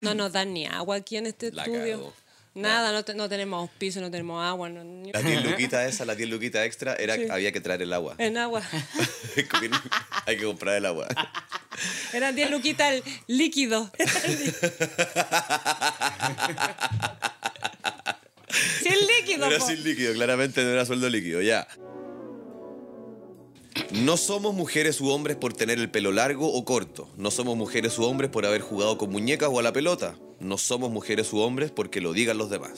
No nos dan ni agua aquí en este La estudio. cagó. Nada, no, te- no tenemos piso, no tenemos agua. No, ni- La 10 luquitas esa, la 10 luquitas extra, era, Sí. había que traer el agua. en agua. Hay que comprar el agua. Eran 10 luquitas el líquido. el líquido. Era po. sin líquido, claramente no era sueldo líquido, ya. No somos mujeres u hombres por tener el pelo largo o corto. No somos mujeres u hombres por haber jugado con muñecas o a la pelota. No somos mujeres u hombres porque lo digan los demás.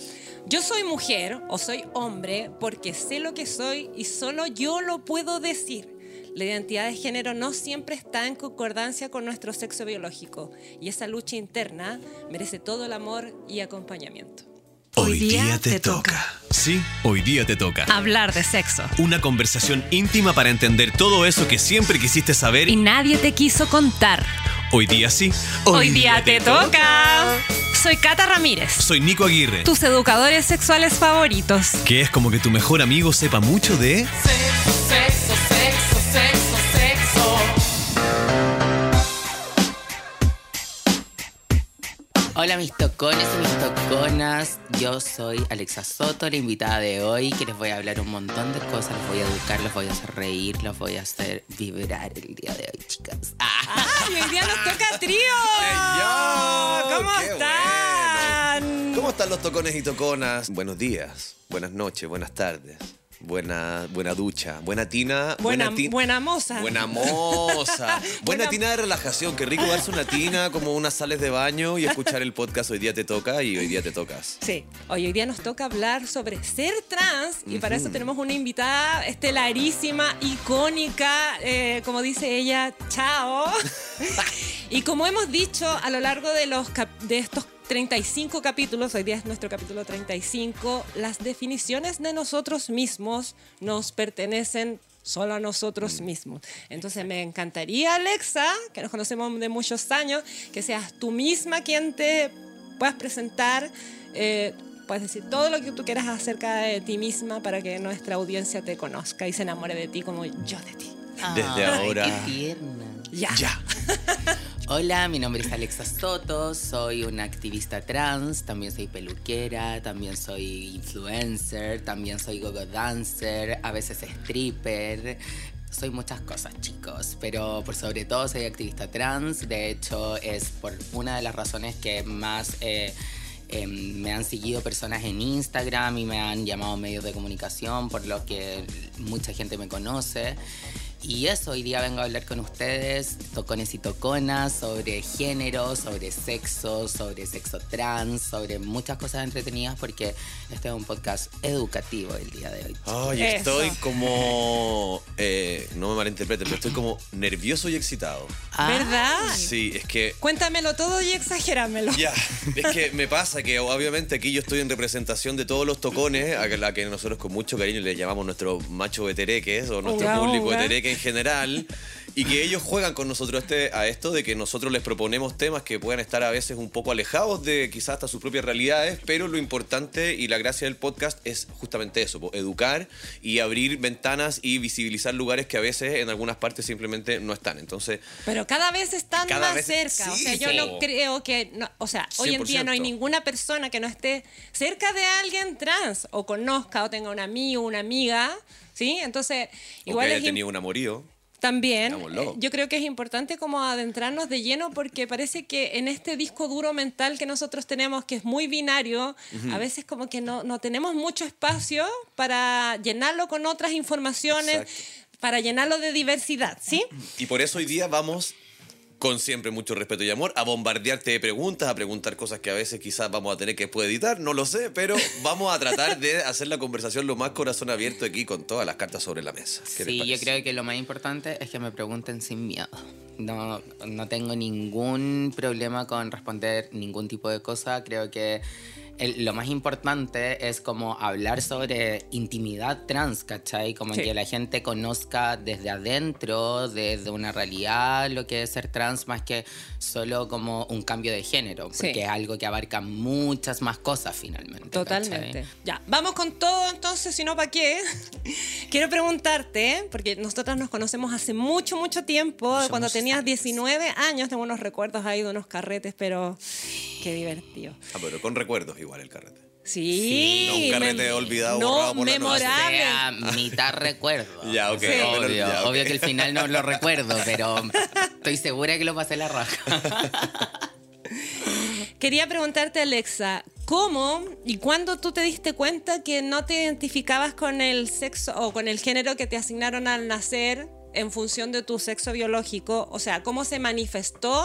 Yo soy mujer o soy hombre porque sé lo que soy y solo yo lo puedo decir. La identidad de género no siempre está en concordancia con nuestro sexo biológico y esa lucha interna merece todo el amor y acompañamiento. Hoy día te toca. Sí, hoy día te toca. Hablar de sexo. Una conversación íntima para entender todo eso que siempre quisiste saber Y nadie te quiso contar. hoy día sí. Hoy, día, te toca. Soy Cata Ramírez, Soy Nico Aguirre, tus educadores sexuales favoritos. que es como que tu mejor amigo sepa mucho de... Sexo, Hola mis tocones y mis toconas, yo soy Alexa Soto, la invitada de hoy, que les voy a hablar un montón de cosas, los voy a educar, los voy a hacer reír, los voy a hacer vibrar el día de hoy, chicas. Ah, ¡Ay, hoy día nos toca trío! ¿Cómo ¡Qué están? ¿Cómo están los tocones y toconas? Buenos días, buenas noches, buenas tardes. Buena, buena ducha, buena tina. Buena- ti- buena moza. Buena moza. buena Buena- tina de relajación. Qué rico darse una tina, como unas sales de baño y escuchar el podcast Hoy día te toca y hoy día te tocas. Sí, hoy, hoy día nos toca hablar sobre ser trans y para eso tenemos una invitada estelarísima, icónica, eh, como dice ella, chao. y como hemos dicho a lo largo de, los de estos 35 capítulos, hoy día es nuestro capítulo 35, las definiciones de nosotros mismos nos pertenecen solo a nosotros mismos. Entonces me encantaría, Alexa, que nos conocemos de muchos años, que seas tú misma quien te puedas presentar, eh, puedes decir todo lo que tú quieras acerca de ti misma para que nuestra audiencia te conozca y se enamore de ti como yo de ti. Desde ay, ahora- Qué tierna. Ya. Ya. Hola, mi nombre es Alexa Soto, soy una activista trans, también soy peluquera, también soy influencer, también soy gogo dancer, a veces stripper. Soy muchas cosas, chicos, pero por sobre todo soy activista trans. De hecho, es por una de las razones que más eh, eh, me han seguido personas en Instagram y me han llamado medios de comunicación, por lo que mucha gente me conoce. Y eso, hoy día vengo a hablar con ustedes, tocones y toconas, sobre género, sobre sexo, sobre sexo trans, sobre muchas cosas entretenidas, porque este es un podcast educativo el día de hoy. Ay, Eso. estoy como. eh, no me malinterpreten, pero estoy como nervioso y excitado. Ah, ¿Verdad? Sí, es que. Cuéntamelo todo y exagéramelo. Ya, es que me pasa que obviamente aquí yo estoy en representación de todos los tocones, a la que nosotros con mucho cariño le llamamos nuestro macho vetereques o nuestro Uga, público uga. vetereque en general, y que ellos juegan con nosotros este, a esto de que nosotros les proponemos temas que puedan estar a veces un poco alejados de quizás hasta sus propias realidades, pero lo importante y la gracia del podcast es justamente eso, educar y abrir ventanas y visibilizar lugares que a veces en algunas partes simplemente no están. Entonces, Pero cada vez están Cada más vez- cerca. o sí, sea, yo no creo que. no- o sea, hoy en día no hay 100%. ninguna persona que no esté cerca de alguien trans o conozca o tenga un amigo, una amiga. ¿Sí? Entonces, igual que es tenido un amorío. También, Digámoslo. eh, yo creo que es importante como adentrarnos de lleno porque parece que en este disco duro mental que nosotros tenemos, que es muy binario, a veces como que no, no tenemos mucho espacio para llenarlo con otras informaciones, Exacto. para llenarlo de diversidad, ¿sí? Y por eso hoy día vamos, con siempre mucho respeto y amor, a bombardearte de preguntas, a preguntar cosas que a veces quizás vamos a tener que después editar, no lo sé, pero vamos a tratar de hacer la conversación lo más corazón abierto aquí con todas las cartas sobre la mesa. ¿Qué les Sí, yo creo que lo más importante es que me pregunten sin miedo. No, no tengo ningún problema con responder ningún tipo de cosa. Creo que el- lo más importante es como hablar sobre intimidad trans, ¿cachai? Como Sí. que la gente conozca desde adentro, desde una realidad, lo que es ser trans, más que solo como un cambio de género, Sí. porque es algo que abarca muchas más cosas finalmente. Totalmente. ¿cachai? Ya, vamos con todo entonces, si no, ¿para qué? Quiero preguntarte, porque nosotras nos conocemos hace mucho, mucho tiempo, cuando tenías años. 19 años, tengo unos recuerdos ahí de unos carretes, pero Qué divertido. Ah, pero con recuerdos igual el carrete. Sí. No un carrete olvidado, no, borrado por la noche. O memorable. sea, mitad recuerdo. Ya, ok, Sí. Obvio, ya, ok. obvio que el final no lo recuerdo, pero estoy segura que lo pasé la raja. Quería preguntarte, Alexa, ¿cómo y cuándo tú te diste cuenta que no te identificabas con el sexo o con el género que te asignaron al nacer en función de tu sexo biológico? O sea, ¿cómo se manifestó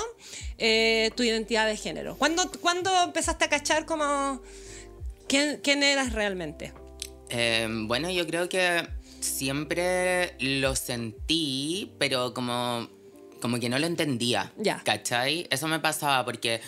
eh, tu identidad de género? ¿Cuándo, cuándo empezaste a cachar como quién, quién eras realmente? Eh, bueno, yo creo que siempre lo sentí, pero como, como que no lo entendía. Ya. ¿Cachai? Eso me pasaba porque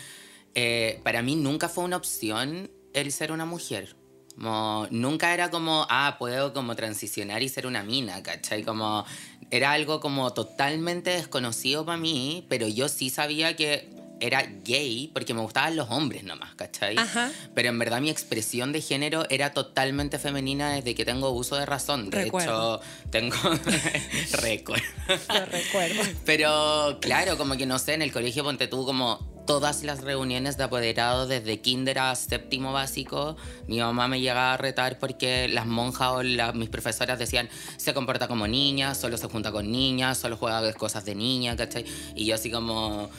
eh, para mí nunca fue una opción el ser una mujer. Como, nunca era como, ah, puedo como transicionar y ser una mina, ¿cachai? Como, era algo como totalmente desconocido para mí, pero yo sí sabía que era gay porque me gustaban los hombres nomás, ¿cachai? Ajá. Pero en verdad mi expresión de género era totalmente femenina desde que tengo uso de razón. De Recuerdo. hecho, tengo récord. Lo recuerdo. Pero claro, como que no sé, en el colegio ponte tú como todas las reuniones de apoderados desde kinder a séptimo básico, mi mamá me llegaba a retar porque las monjas o la- mis profesoras decían se comporta como niña, solo se junta con niñas, solo juega cosas de niña, ¿cachai? Y yo así como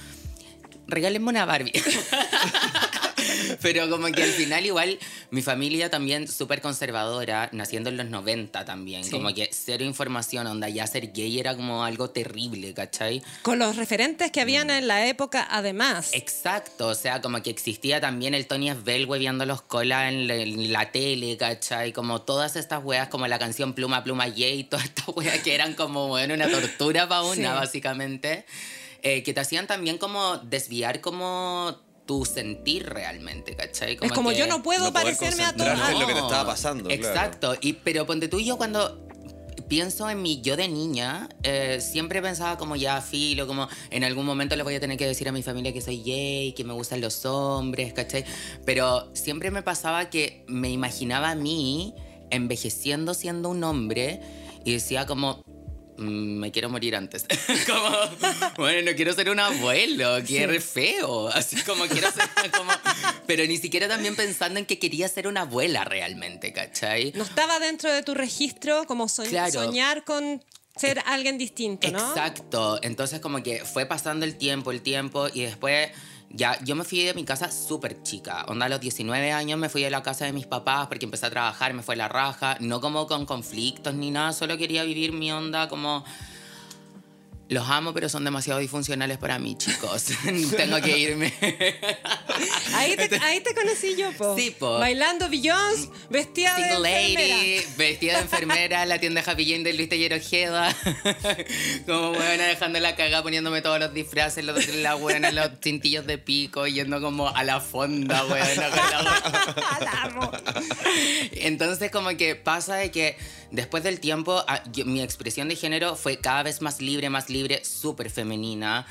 regálenme una Barbie. Pero como que al final igual mi familia también súper conservadora, naciendo en los 90 también, Sí. como que cero información, onda ya ser gay era como algo terrible, ¿cachai? Con los referentes que habían en la época, además. Exacto, o sea, como que existía también el Tony Svel viendo los colas en, la- en la tele, ¿cachai? Como todas estas weas, como la canción Pluma Pluma Gay, todas estas weas que eran como, bueno, una tortura para una, Sí. básicamente, eh, que te hacían también como desviar como tu sentir realmente, ¿cachai? es como que- yo no puedo no parecerme a todo. concentrarte en ah, lo que te estaba pasando, claro. Exacto. Y, pero ponte tú y yo cuando pienso en mi yo de niña, eh, siempre pensaba como ya filo, como en algún momento le voy a tener que decir a mi familia que soy gay, que me gustan los hombres, ¿cachai? Pero siempre me pasaba que me imaginaba a mí envejeciendo siendo un hombre y decía como... "Mm, Me quiero morir antes. como, bueno, no quiero ser un abuelo, re feo. Así como quiero ser como. Pero ni siquiera también pensando en que quería ser una abuela realmente, ¿cachai? No estaba dentro de tu registro como so- Claro. soñar con ser alguien distinto, ¿no? Exacto. Entonces como que fue pasando el tiempo, el tiempo y después ya yo me fui de mi casa súper chica. Onda a los 19 años me fui de la casa de mis papás porque empecé a trabajar, me fue la raja, no como con conflictos ni nada, solo quería vivir mi onda como los amo, pero son demasiado disfuncionales para mí, chicos. Tengo que irme. Ahí te, ahí te conocí yo, po. Sí, po. Bailando Beyoncé, vestida de enfermera. lady, vestida de enfermera, en la tienda Happy Jane de Luis Tellero Ojeda. Como buena dejando la cagada, poniéndome todos los disfraces, los, la buena, los cintillos de pico, yendo como a la fonda, buena, con la entonces como que pasa de que después del tiempo ah, yo- mi expresión de género fue cada vez más libre, más libre, súper femenina.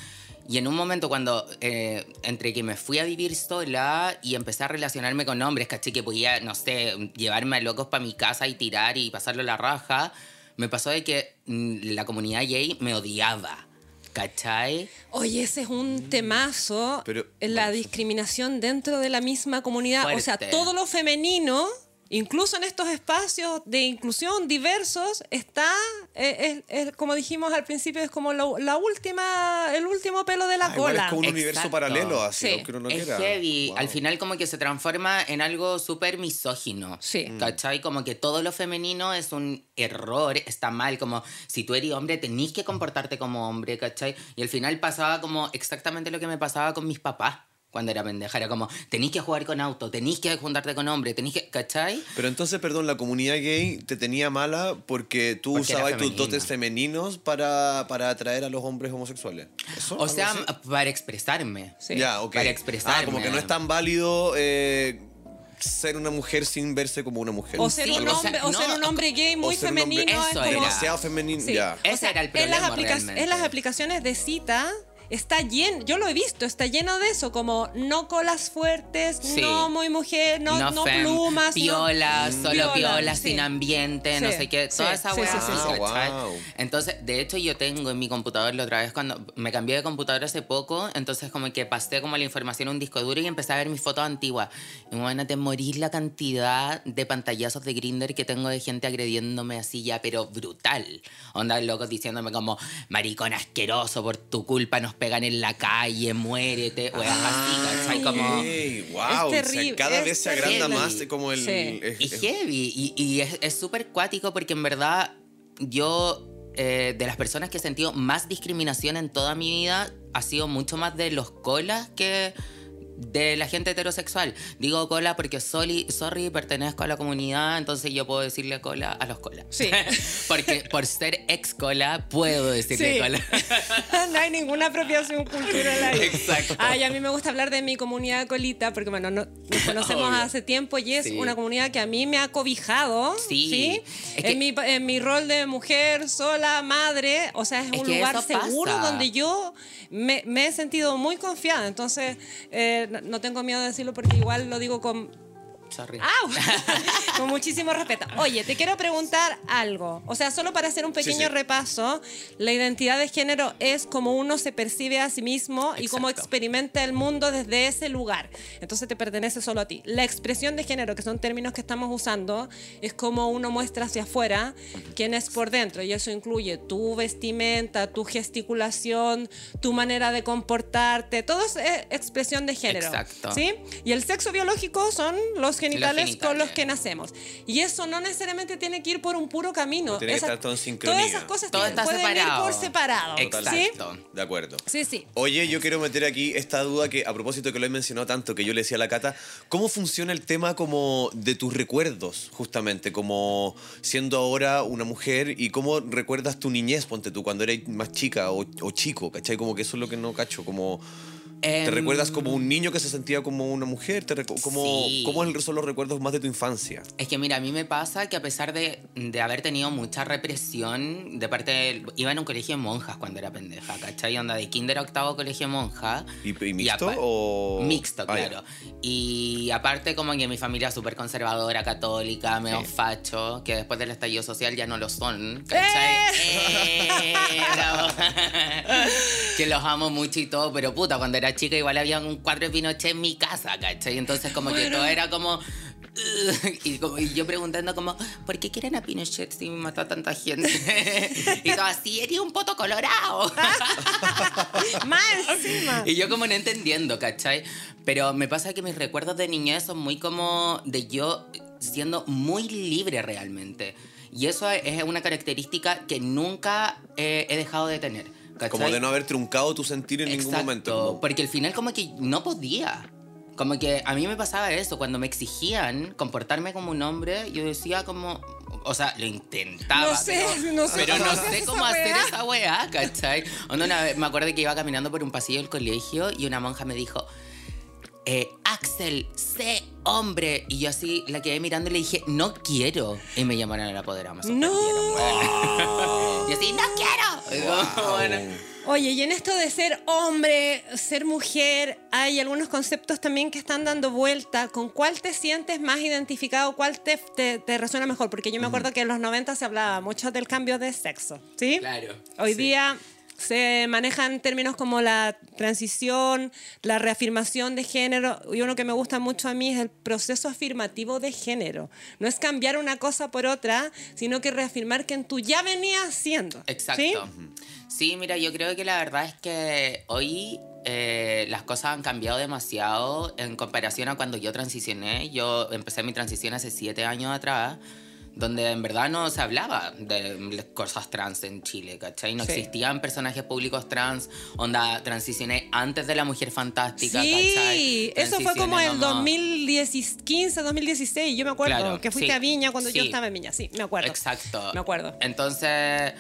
Y en un momento cuando eh, entre que me fui a vivir sola y empecé a relacionarme con hombres, caché que podía, no sé, llevarme a locos para mi casa y tirar y pasarlo la raja, me pasó de que mm, la comunidad gay me odiaba. ¿Cachai? Oye, ese es un temazo. Pero- la discriminación dentro de la misma comunidad. O sea, todo lo femenino, incluso en estos espacios de inclusión diversos, está, eh, es- es, como dijimos al principio, es como lo- la última, el último pelo de la Ah, cola. es como un universo Exacto. paralelo, así, Sí. aunque uno no es quiera. heavy. Wow. Al final como que se transforma en algo súper misógino. Sí. Mm. ¿Cachai? Como que todo lo femenino es un error, está mal. Como si tú eres hombre, tenés que comportarte como hombre, ¿cachai? Y al final pasaba como exactamente lo que me pasaba con mis papás cuando era pendeja. Era como, tenés que jugar con auto, tenés que juntarte con hombre, tenés que... ¿Cachai? Pero entonces, perdón, la comunidad gay te tenía mala porque tú Porque usabas tus dotes femeninos para, para atraer a los hombres homosexuales. ¿Eso? O ¿Algo sea, así? para expresarme. Sí. Ya, ok. Para expresarme. Ah, como que no es tan válido eh, ser una mujer sin verse como una mujer. O ser, Sí, un o sea, hombre, o ser no, un hombre gay muy hombre- femenino es Eso como... era. demasiado femenino. Sí. Ya. Ese O sea, era el en las, problema aplica- realmente. en las aplicaciones de cita está lleno, yo lo he visto, está lleno de eso, como no colas fuertes, Sí. no muy mujer, no, no, fem, plumas. no- Piola, solo sí. sin ambiente, no sé qué, sí, toda esa sí, weá. sí, sí, sí. ¿cachai? Ah, wow. Entonces, de hecho, yo tengo en mi computador la otra vez cuando me cambié de computador hace poco, entonces como que pasé como la información a un disco duro y empecé a ver mis fotos antiguas. Y bueno, te morir la cantidad de pantallazos de Grinder que tengo de gente agrediéndome así ya, pero brutal. Onda locos diciéndome como, maricón asqueroso, por tu culpa nos pegan en la calle, muérete, o así, ¿cachai? Como... Wow, o sea, terrible, cada es vez se agranda terrible. más como el... Sí. es- Y es- heavy. Y, y es es súper cuático porque en verdad yo, eh, de las personas que he sentido más discriminación en toda mi vida, ha sido mucho más de los colas que de la gente heterosexual. Digo cola porque sorry, sorry, pertenezco a la comunidad, entonces yo puedo decirle cola a los colas. Sí. porque por ser ex cola, puedo decirle Sí. cola. no hay ninguna apropiación cultural ahí. Exacto. Ay, a mí me gusta hablar de mi comunidad colita, porque bueno, no- nos conocemos Obvio. hace tiempo y es Sí. una comunidad que a mí me ha cobijado. Sí. ¿sí? Es que- en, mi, en mi rol de mujer sola, madre, o sea, es, Es un lugar seguro pasa. donde yo me, me he sentido muy confiada. Entonces, eh, no, tengo miedo de decirlo porque igual lo digo con Sorry. ¡Au! Con muchísimo respeto. Oye, te quiero preguntar algo. O sea, solo para hacer un pequeño sí. repaso, la identidad de género es como uno se percibe a sí mismo y cómo Exacto. experimenta el mundo desde ese lugar. Entonces te pertenece solo a ti. La expresión de género, que son términos que estamos usando, es como uno muestra hacia afuera quién es por dentro. Y eso incluye tu vestimenta, tu gesticulación, tu manera de comportarte. Todo es eh, expresión de género. Exacto. ¿Sí? Y el sexo biológico son los genitales, genitales. con los que nacemos. Y eso no necesariamente tiene que ir por un puro camino. No tiene que estar todo en sincronía. Todas esas cosas Todo tienen- pueden separado. ir por separado. Exacto. ¿Sí? De acuerdo. Sí, sí. Oye, yo quiero meter aquí esta duda que a propósito que lo he mencionado tanto, que yo le decía a la Cata, ¿cómo funciona el tema como de tus recuerdos, justamente, como siendo ahora una mujer y cómo recuerdas tu niñez, ponte tú, cuando eras más chica o, o chico, ¿cachai? Como que eso es lo que no cacho, como... ¿Te Em, recuerdas como un niño que se sentía como una mujer? ¿Te como, Sí. ¿Cómo son los recuerdos más de tu infancia? Es que mira, a mí me pasa que a pesar de, de haber tenido mucha represión de parte del... Iba en un colegio de monjas cuando era pendeja, ¿cachai? Onda de kinder a octavo colegio de monja. ¿Y, y mixto apa- o...? Mixto, Ah, claro. Y aparte como que mi familia es súper conservadora, católica, medio Sí. facho, que después del estallido social ya no lo son, ¿cachai? Eh, bravo. que los amo mucho y todo, pero puta, cuando era chica igual había un cuadro de Pinochet en mi casa, ¿cachai? Entonces como que todo era como... Y, como- y yo preguntando como, ¿por qué quieren a Pinochet si mató a tanta gente? y todo así, eres un poto colorado. Más encima. Y yo como no entendiendo, ¿cachai? Pero me pasa que mis recuerdos de niñez son muy como de yo siendo muy libre realmente. Y eso es una característica que nunca eh, he dejado de tener. ¿Cachai? Como de no haber truncado tu sentir en ningún momento. como- Porque al final como que no podía. Como que a mí me pasaba eso, cuando me exigían comportarme como un hombre, yo decía como... O sea, lo intentaba. No sé, pero, no sé pero cómo no sé cómo hacer weá. esa weá, ¿cachai? Onda, una vez me acuerdo que iba caminando por un pasillo del colegio y una monja me dijo, eh, Axel, sé hombre. Y yo así la quedé mirando y le dije, no quiero. Y me llamaron a la poderama. No. y así, no quiero. Bueno, Oye, y en esto de ser hombre, ser mujer, hay algunos conceptos también que están dando vuelta. ¿Con cuál te sientes más identificado? ¿Cuál te, te, te resuena mejor? Porque yo me acuerdo que en los 90 se hablaba mucho del cambio de sexo, ¿sí? Claro, Hoy sí. día se manejan términos como la transición, la reafirmación de género, y uno que me gusta mucho a mí es el proceso afirmativo de género. No es cambiar una cosa por otra, sino que reafirmar que tú ya venías siendo. Exacto. ¿sí? mira, yo creo que la verdad es que hoy eh, las cosas han cambiado demasiado en comparación a cuando yo transicioné. Yo empecé mi transición hace siete años atrás, donde en verdad no se hablaba de cosas trans en Chile, ¿cachai? No Sí. existían personajes públicos trans, onda, transicioné antes de La Mujer Fantástica, Sí, ¿cachai? eso fue como el 2015, 2016. Yo me acuerdo Claro, que fuiste sí, a Viña cuando yo estaba en Viña. Sí, me acuerdo. Exacto. Me acuerdo. Entonces,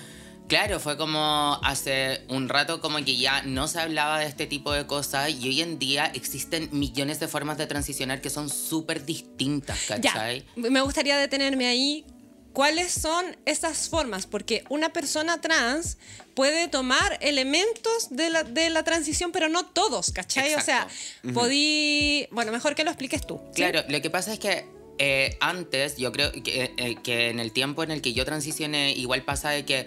claro, fue como hace un rato como que ya no se hablaba de este tipo de cosas y hoy en día existen millones de formas de transicionar que son súper distintas, Ya, ¿cachai? me gustaría detenerme ahí. cuáles son esas formas, porque una persona trans puede tomar elementos de la, de la transición, pero no todos, ¿cachai? O sea, podí... Bueno, mejor que lo expliques tú. ¿sí? Claro, lo que pasa es que eh, antes, yo creo que, eh, que en el tiempo en el que yo transicioné, igual pasa de que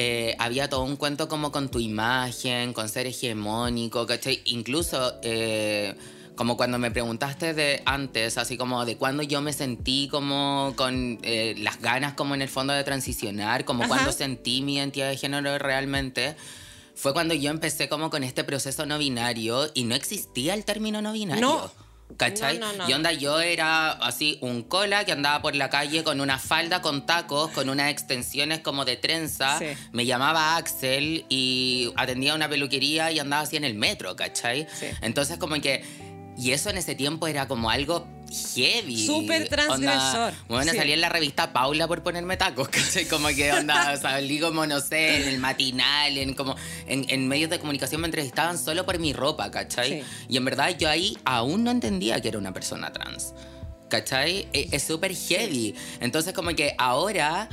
eh, había todo un cuento como con tu imagen, con ser hegemónico, ¿cachai? Incluso eh, como cuando me preguntaste de antes, así como de cuando yo me sentí como con eh, las ganas como en el fondo de transicionar, como Ajá. cuando sentí mi identidad de género realmente. Fue cuando yo empecé como con este proceso no binario y no existía el término no binario. No. ¿Cachai? No, no, no. Y onda, yo era así un cola que andaba por la calle con una falda con tacos, con unas extensiones como de trenza. Sí. Me llamaba Axel y atendía una peluquería y andaba así en el metro, ¿cachai? Sí. Entonces como que... Y eso en ese tiempo era como algo heavy. Súper transgresor. Onda, bueno, Sí. salí en la revista Paula por ponerme tacos, ¿cachai? Como que onda, salí como, no sé, en el matinal, en como en, en medios de comunicación me entrevistaban solo por mi ropa, ¿cachai? Sí. Y en verdad yo ahí aún no entendía que era una persona trans. ¿Cachai? E- Es súper heavy. Entonces como que ahora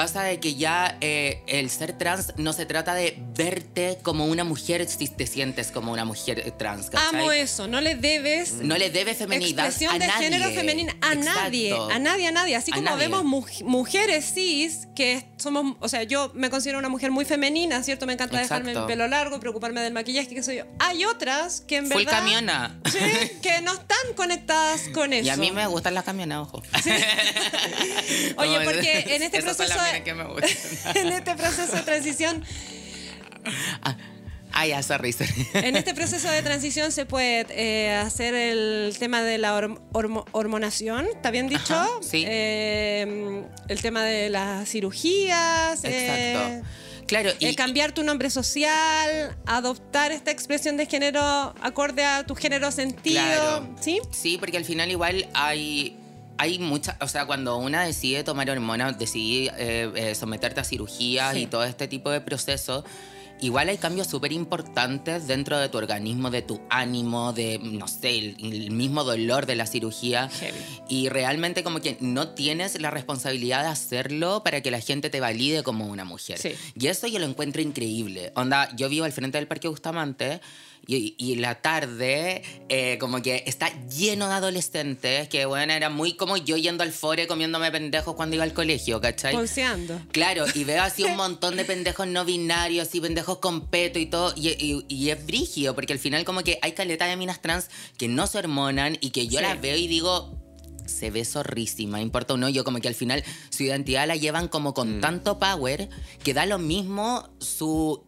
pasa de que ya eh, el ser trans no se trata de verte como una mujer si te sientes como una mujer trans, ¿cachai? Amo eso, no le debes No le debe feminidad expresión a de nadie. género femenina a Exacto. nadie, a nadie, a nadie. Así A como nadie. vemos muj- mujeres cis que somos, o sea, yo me considero una mujer muy femenina, ¿cierto? Me encanta dejarme el pelo largo, preocuparme del maquillaje, que soy yo. Hay otras que en Full verdad camiona. Sí, que no están conectadas con eso. Y a mí me gustan las camionas, ojo. Oye, porque en este proceso de- que me en este proceso de transición, Ah, ya, sorry, sorry. en este proceso de transición se puede eh, hacer el tema de la horm- hormo- hormonación, ¿está bien dicho? Ajá, sí. Eh, el tema de las cirugías. eh, Exacto. Claro, y, eh, cambiar tu nombre social, adoptar esta expresión de género acorde a tu género sentido, Claro. ¿sí? Sí, porque al final igual hay, hay mucha, o sea, cuando una decide tomar hormonas, decide eh, eh, someterte a cirugías Sí. y todo este tipo de procesos, igual hay cambios súper importantes dentro de tu organismo, de tu ánimo, de, no sé, el, el mismo dolor de la cirugía. Heavy. Y realmente como que no tienes la responsabilidad de hacerlo para que la gente te valide como una mujer. Sí. Y eso yo lo encuentro increíble. Onda, yo vivo al frente del Parque Bustamante y, y la tarde eh, como que está lleno de adolescentes que, bueno, era muy como yo yendo al fore comiéndome pendejos cuando iba al colegio, ¿cachai? Ponceando. Claro, y veo así un montón de pendejos no binarios, así pendejos con peto y todo, y, y- y es brígido, porque al final como que hay caleta de minas trans que no se hormonan y que yo Sí. las veo y digo, se ve zorrísima, importa un hoyo, como que al final su identidad la llevan como con tanto power que da lo mismo su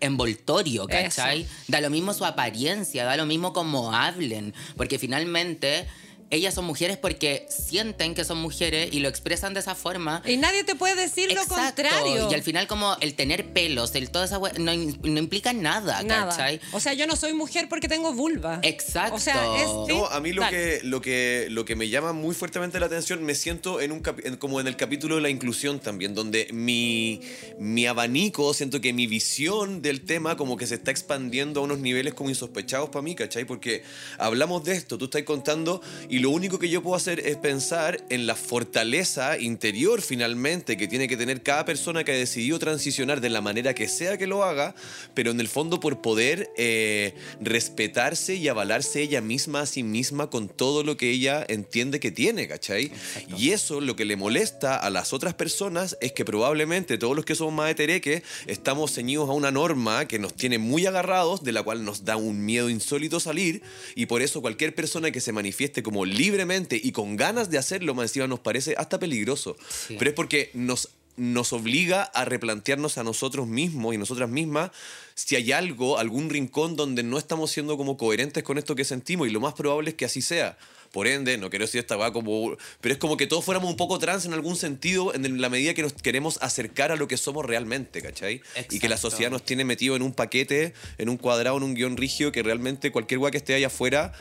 envoltorio, ¿cachai? Da lo mismo su apariencia, da lo mismo como hablen, porque finalmente ellas son mujeres porque sienten que son mujeres y lo expresan de esa forma. Y nadie te puede decir lo Exacto. contrario. Y al final como el tener pelos, el toda esa no, in- no implica nada, Nada. ¿cachai? O sea, yo no soy mujer porque tengo vulva. Exacto. O sea, es. No, a mí lo que, lo, que, lo que me llama muy fuertemente la atención, me siento en un en- como en el capítulo de la inclusión también, donde mi, mi abanico, siento que mi visión del tema como que se está expandiendo a unos niveles como insospechados para mí, ¿cachai? Porque hablamos de esto, tú estás contando y lo único que yo puedo hacer es pensar en la fortaleza interior finalmente que tiene que tener cada persona que ha decidido transicionar de la manera que sea que lo haga, pero en el fondo por poder eh, respetarse y avalarse ella misma a sí misma con todo lo que ella entiende que tiene, ¿cachai? Y eso lo que le molesta a las otras personas es que probablemente todos los que somos más hetereques estamos ceñidos a una norma que nos tiene muy agarrados, de la cual nos da un miedo insólito salir, y por eso cualquier persona que se manifieste como libremente y con ganas de hacerlo, más encima nos parece hasta peligroso. Sí. Pero es porque nos nos obliga a replantearnos a nosotros mismos y nosotras mismas si hay algo, algún rincón donde no estamos siendo como coherentes con esto que sentimos y lo más probable es que así sea. Por ende, no quiero decir esta va como... Pero es como que todos fuéramos un poco trans en algún sentido en la medida que nos queremos acercar a lo que somos realmente, ¿cachai? Y que la Exacto. sociedad nos tiene metido en un paquete, en un cuadrado, en un guion rígido que realmente cualquier guay que esté allá afuera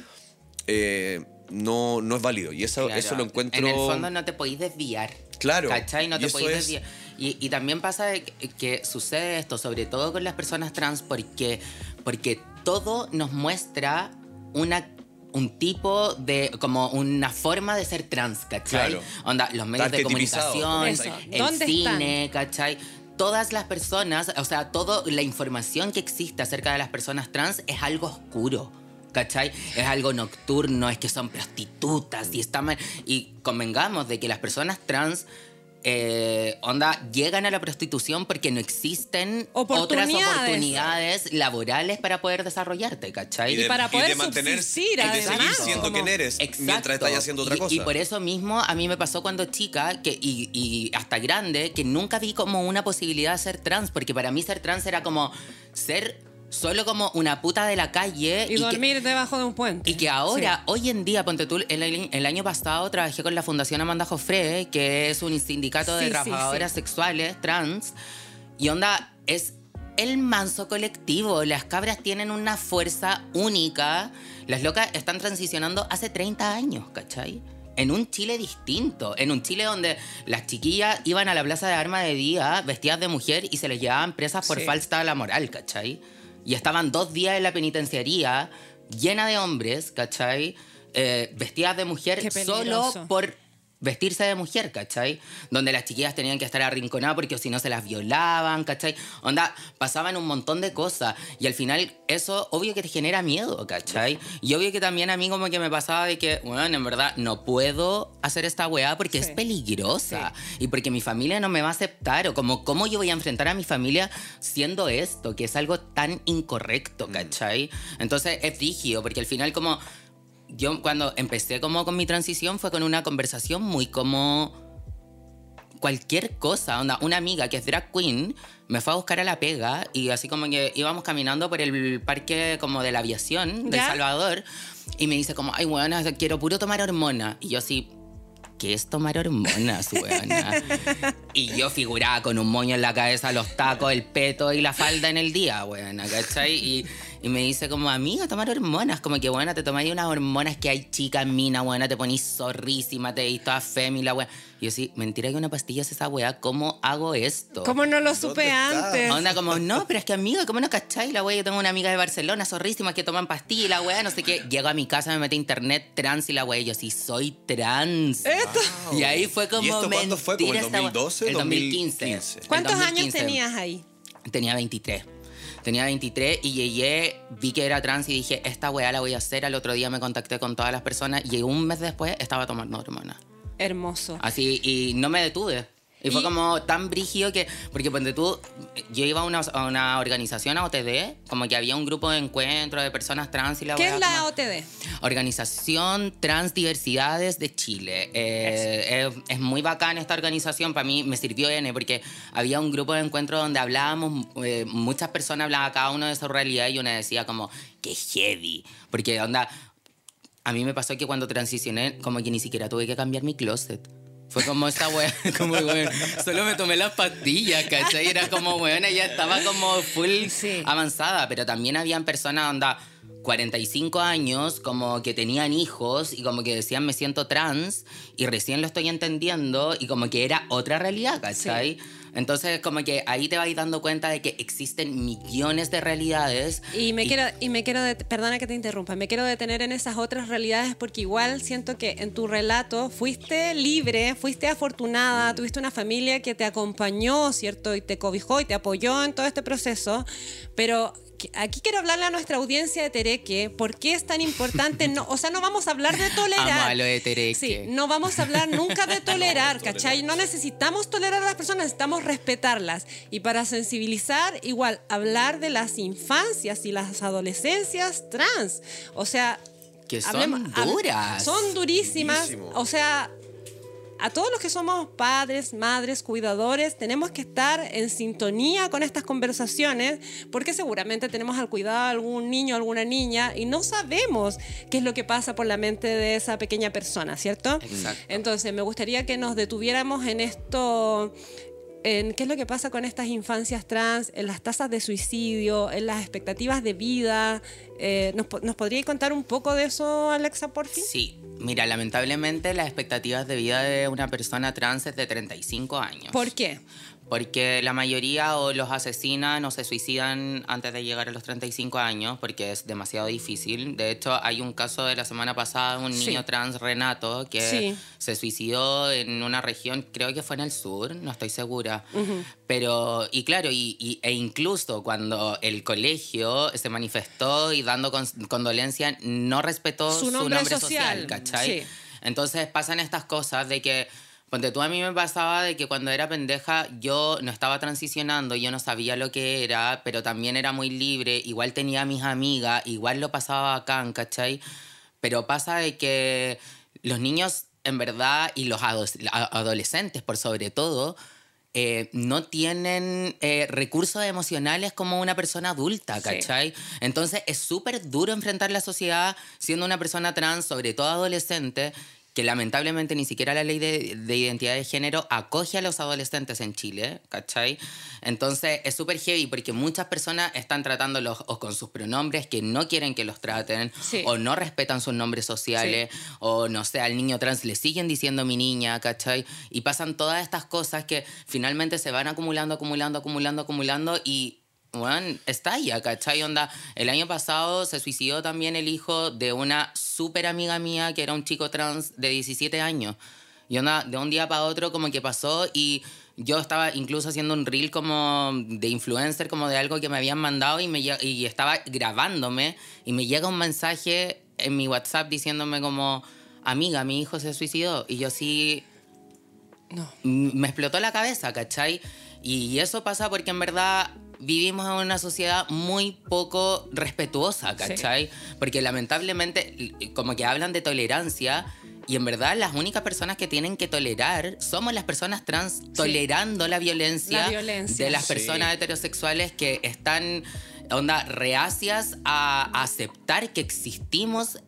eh, no, no es válido. Y eso, Claro. eso lo encuentro... En el fondo no te podéis desviar. Claro. ¿Cachai? No te podéis es- desviar. Y, y también pasa que, que sucede esto, sobre todo con las personas trans, porque, porque todo nos muestra una un tipo de, como una forma de ser trans, ¿cachai? Claro. Onda, los medios de comunicación, Eso. el ¿Dónde cine, ¿cachai? Todas las personas, o sea, toda la información que existe acerca de las personas trans es algo oscuro. ¿Cachai? Es algo nocturno, es que son prostitutas y está mal. Y convengamos de que las personas trans, eh, onda, llegan a la prostitución porque no existen otras Oportunidades. laborales para poder desarrollarte, ¿cachai? Y de, para y poder de mantener subsistir, y de además. seguir siendo quien eres mientras estás haciendo otra Y- cosa. Y, por eso mismo a mí me pasó cuando chica que, y, y hasta grande que nunca vi como una posibilidad de ser trans, porque para mí ser trans era como ser solo como una puta de la calle Y, dormir debajo de un puente. y que ahora, hoy en día, ponte tú, el, el año pasado trabajé con la Fundación Amanda Jofre, que es un sindicato de Sí, trabajadoras sí. sexuales trans. Y onda, es el manso colectivo. Las cabras tienen una fuerza única. Las locas están transicionando hace 30 años, ¿cachai? En un Chile distinto, en un Chile donde las chiquillas iban a la plaza de armas de día vestidas de mujer y se les llevaban presas por Sí. falta de la moral, ¿cachai? Y estaban dos días en la penitenciaría llena de hombres, ¿cachai? Eh, vestidas de mujer solo por vestirse de mujer, ¿cachai? Donde las chiquillas tenían que estar arrinconadas porque si no se las violaban, ¿cachai? Onda, pasaban un montón de cosas y al final eso obvio que te genera miedo, ¿cachai? Y obvio que también a mí como que me pasaba de que, bueno, en verdad no puedo hacer esta weá porque Sí. es peligrosa y porque mi familia no me va a aceptar o como cómo yo voy a enfrentar a mi familia siendo esto, que es algo tan incorrecto, ¿cachai? Entonces es rígido porque al final como yo cuando empecé como con mi transición fue con una conversación muy como cualquier cosa, onda, una amiga que es drag queen me fue a buscar a la pega y así como que íbamos caminando por el parque como de la aviación ¿Ya? Salvador y me dice como, ay, bueno, quiero puro tomar hormona. Y yo así, ¿qué es tomar hormonas, weona? y yo figuraba con un moño en la cabeza, los tacos, el peto y la falda en el día, weona, ¿cachai? Y, y me dice como, amiga, tomar hormonas. Como que, buena, te tomáis unas hormonas que hay chica mina, buena, te ponís zorrísima, te veis toda fémila, weona. Y yo sí, mentira que una pastilla es esa weá, ¿cómo hago esto? ¿Cómo no lo ¿Dónde supe está? antes? Onda como, no, pero es que amiga, ¿cómo no cacháis la weá? Yo tengo una amiga de Barcelona, zorrísima, que toman pastillas y la weá, no sé qué. Llego a mi casa, me metí a internet trans y la weá, y yo sí, soy trans. Y ahí fue como ¿Y esto cuándo fue? ¿Como el mentira esta weá. 2012? El 2015. 2015. El ¿Cuántos años 2015. tenías ahí? Tenía 23. Tenía 23 y llegué, vi que era trans y dije, esta weá la voy a hacer. Al otro día me contacté con todas las personas y un mes después estaba tomando hormonas. Hermoso. Así, y no me detuve. Y, fue Y- como tan brígido que, porque ponte tú, yo iba a una, a una organización, a OTD, como que había un grupo de encuentro de personas trans y la ¿Qué es la OTD? Organización Transdiversidades de Chile. Eh, es, es muy bacán esta organización, para mí me sirvió N porque había un grupo de encuentro donde hablábamos, eh, muchas personas hablaban cada uno de su realidad y una decía como, qué heavy, porque onda, a mí me pasó que cuando transicioné, como que ni siquiera tuve que cambiar mi closet. Fue como esta wea, como weón, solo me tomé las pastillas, ¿cachai? Era como weón, ella estaba como full Sí. avanzada, pero también habían personas onda 45 años, como que tenían hijos y como que decían me siento trans y recién lo estoy entendiendo y como que era otra realidad, ¿cachai? Entonces como que ahí te vas dando cuenta de que existen millones de realidades. Y me quiero, y me quiero, perdona que te interrumpa, me quiero detener en esas otras realidades porque igual siento que en tu relato fuiste libre, fuiste afortunada, tuviste una familia que te acompañó, ¿cierto? Y te cobijó y te apoyó en todo este proceso, pero aquí quiero hablarle a nuestra audiencia de Tereque, ¿por qué es tan importante? No, o sea, no vamos a hablar de tolerar. Amo a lo de Tereque. Sí, no vamos a hablar nunca de tolerar, ¿cachai? No necesitamos tolerar a las personas, necesitamos respetarlas. Y para sensibilizar, igual, hablar de las infancias y las adolescencias trans. O sea... Que son hablemos- hab- duras. Son durísimas. Durísimo. O sea, a todos los que somos padres, madres, cuidadores, tenemos que estar en sintonía con estas conversaciones porque seguramente tenemos al cuidado de algún niño, alguna niña y no sabemos qué es lo que pasa por la mente de esa pequeña persona, ¿cierto? Exacto. Entonces, me gustaría que nos detuviéramos en esto, en qué es lo que pasa con estas infancias trans, en las tasas de suicidio, en las expectativas de vida. Eh, ¿nos, ¿Nos podría contar un poco de eso, Alexa, por fin? Sí, mira, lamentablemente las expectativas de vida de una persona trans es de 35 años. ¿Por qué? Porque la mayoría o los asesinan o se suicidan antes de llegar a los 35 años, porque es demasiado difícil. De hecho, hay un caso de la semana pasada, un Sí. niño trans, Renato, que Sí. se suicidó en una región, creo que fue en el sur, no estoy segura. Pero, y claro, y, y- e incluso cuando el colegio se manifestó y dando con- condolencia, no respetó Su nombre, social, social, ¿cachai? sí. Entonces pasan estas cosas de que, ponte tú a mí me pasaba de que cuando era pendeja yo no estaba transicionando, yo no sabía lo que era, pero también era muy libre, igual tenía a mis amigas, igual lo pasaba bacán, ¿cachai? Pero pasa de que los niños en verdad y los adolescentes por sobre todo, eh, no tienen eh, recursos emocionales como una persona adulta, Sí. ¿cachai? Entonces es súper duro enfrentar la sociedad siendo una persona trans, sobre todo adolescente, que lamentablemente ni siquiera la ley de, de identidad de género acoge a los adolescentes en Chile, ¿cachai? Entonces es súper heavy porque muchas personas están tratándolos o con sus pronombres que no quieren que los traten, Sí. o no respetan sus nombres sociales, o no sé, al niño trans le siguen diciendo mi niña, ¿cachai? Y pasan todas estas cosas que finalmente se van acumulando, acumulando, acumulando, acumulando y... Bueno, estalla, ¿cachai? Onda, el año pasado se suicidó también el hijo de una súper amiga mía que era un chico trans de 17 años. Y onda, de un día para otro como que pasó y yo estaba incluso haciendo un reel como de influencer, como de algo que me habían mandado y, me, y estaba grabándome y me llega un mensaje en mi WhatsApp diciéndome como, amiga, mi hijo se suicidó. Y yo sí, No. me explotó la cabeza, ¿cachai? Y eso pasa porque en verdad vivimos en una sociedad muy poco respetuosa, ¿cachai? Porque lamentablemente como que hablan de tolerancia y en verdad las únicas personas que tienen que tolerar somos las personas trans tolerando la violencia, La violencia. de las Sí. personas heterosexuales que están onda reacias a aceptar que existimos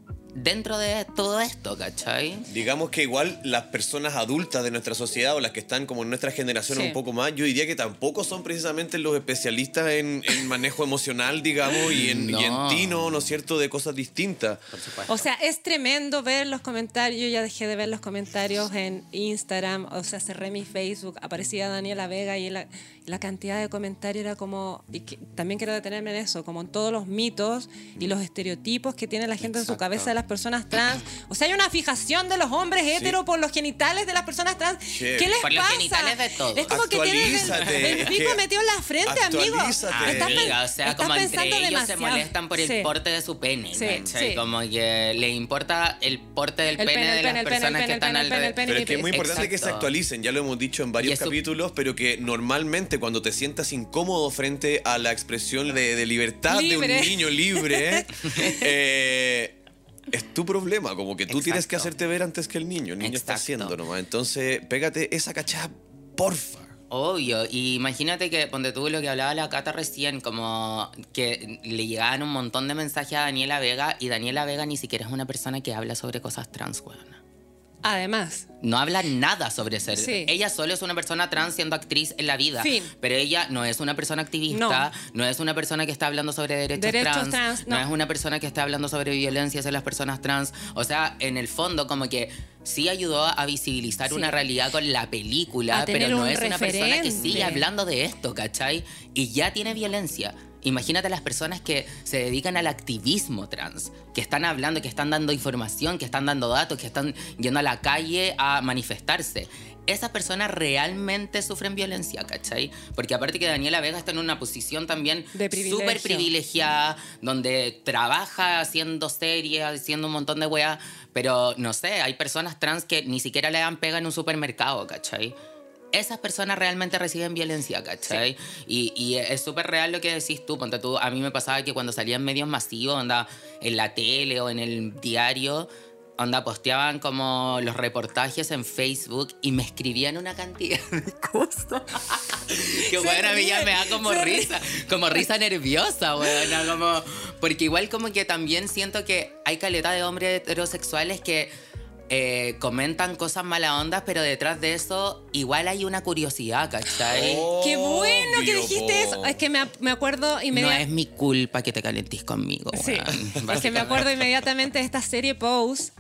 dentro de todo esto, ¿cachai? Digamos que igual las personas adultas de nuestra sociedad o las que están como en nuestra generación Sí. un poco más, yo diría que tampoco son precisamente los especialistas en, en manejo emocional, digamos, y en, y en No. tino, ¿no es cierto?, de cosas distintas. Por supuesto. O sea, es tremendo ver los comentarios. Yo ya dejé de ver los comentarios en Instagram. O sea, cerré mi Facebook. Aparecía Daniela Vega y la, la cantidad de comentarios era como. Y que- también quiero detenerme en eso, como en todos los mitos y los estereotipos que tiene la gente en su Exacto. cabeza de las personas trans. O sea, hay una fijación de los hombres heteros por los genitales de las personas trans. Sí. ¿Qué les Por los pasa? genitales de todos. Es como que tienes el, el pico metido en la frente, amigo. Estás Amiga, o sea, estás como entre pensando ellos se demasiado. molestan por el Sí. porte de su pene, Sí, ¿cachai? sí. Como que le importa el porte del El pene, pene, de las pene, personas pene, que están alrededor. pene. Pero es que es muy importante que se Exacto. actualicen, ya lo hemos dicho en varios capítulos, pero que normalmente cuando te sientas incómodo frente a la expresión de, de libertad Libre. de un niño libre, eh, es tu problema, como que tú tienes que hacerte ver antes que el niño, el niño está haciendo nomás. Entonces, pégate esa cachada, porfa. Obvio, y imagínate que, ponte tú lo que hablaba la Cata recién, como que le llegaban un montón de mensajes a Daniela Vega y Daniela Vega ni siquiera es una persona que habla sobre cosas trans, weona. Además, No habla nada sobre ser. Sí. Ella solo es una persona trans siendo actriz en la vida. Fin. Pero ella no es una persona activista, no, es una persona que está hablando sobre derechos, Derechos trans, trans, no. no. es una persona que está hablando sobre violencia hacia las personas trans. O sea, en el fondo, como que sí ayudó a visibilizar Sí. una realidad con la película, pero no es una persona que referente. sigue hablando de esto, ¿cachai? Y ya tiene violencia. Imagínate las personas que se dedican al activismo trans, que están hablando, que están dando información, que están dando datos, que están yendo a la calle a manifestarse. Esas personas realmente sufren violencia, ¿cachai? Porque aparte que Daniela Vega está en una posición también súper privilegiada, donde trabaja haciendo series, haciendo un montón de weas, pero no sé, hay personas trans que ni siquiera le dan pega en un supermercado, ¿cachai? Esas personas realmente reciben violencia, ¿cachai? Y, y es súper real lo que decís tú. Ponte tú, a mí me pasaba que cuando salían medios masivos, onda, en la tele o en el diario, onda, posteaban como los reportajes en Facebook y me escribían una cantidad de cosas. que bueno, a mí ya me da como risa, como risa nerviosa, bueno, como... Porque igual como que también siento que hay caleta de hombres heterosexuales que eh, comentan cosas mala ondas, pero detrás de eso igual hay una curiosidad, ¿cachai? qué bueno que dijiste po. eso. Es que me, me acuerdo no inmediatamente. es mi culpa que te calentís conmigo. Sí, es que me acuerdo inmediatamente de esta serie Pose,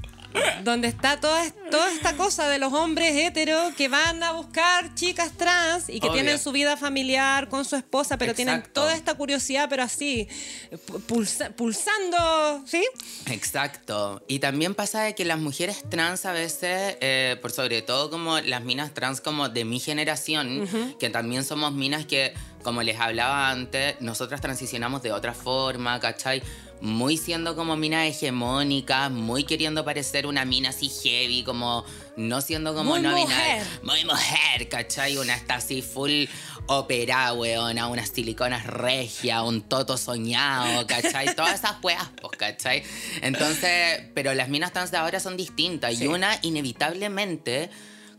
donde está toda, toda esta cosa de los hombres heteros que van a buscar chicas trans y que Obvio. tienen su vida familiar con su esposa, pero tienen toda esta curiosidad, pero así, pulsa- pulsando, ¿sí? Exacto. Y también pasa de que las mujeres trans a veces, eh, por sobre todo como las minas trans como de mi generación, que también somos minas que, como les hablaba antes, nosotras transicionamos de otra forma, ¿cachai? Muy siendo como minas hegemónicas, muy queriendo parecer una mina así heavy, como no siendo como Muy no mujer. binaria. Muy mujer, ¿cachai? Una está así full operada, weona, unas siliconas regia, un toto soñado, ¿cachai? Todas esas weas, pues, ¿cachai? Entonces, pero las minas trans de ahora son distintas Sí. y una inevitablemente,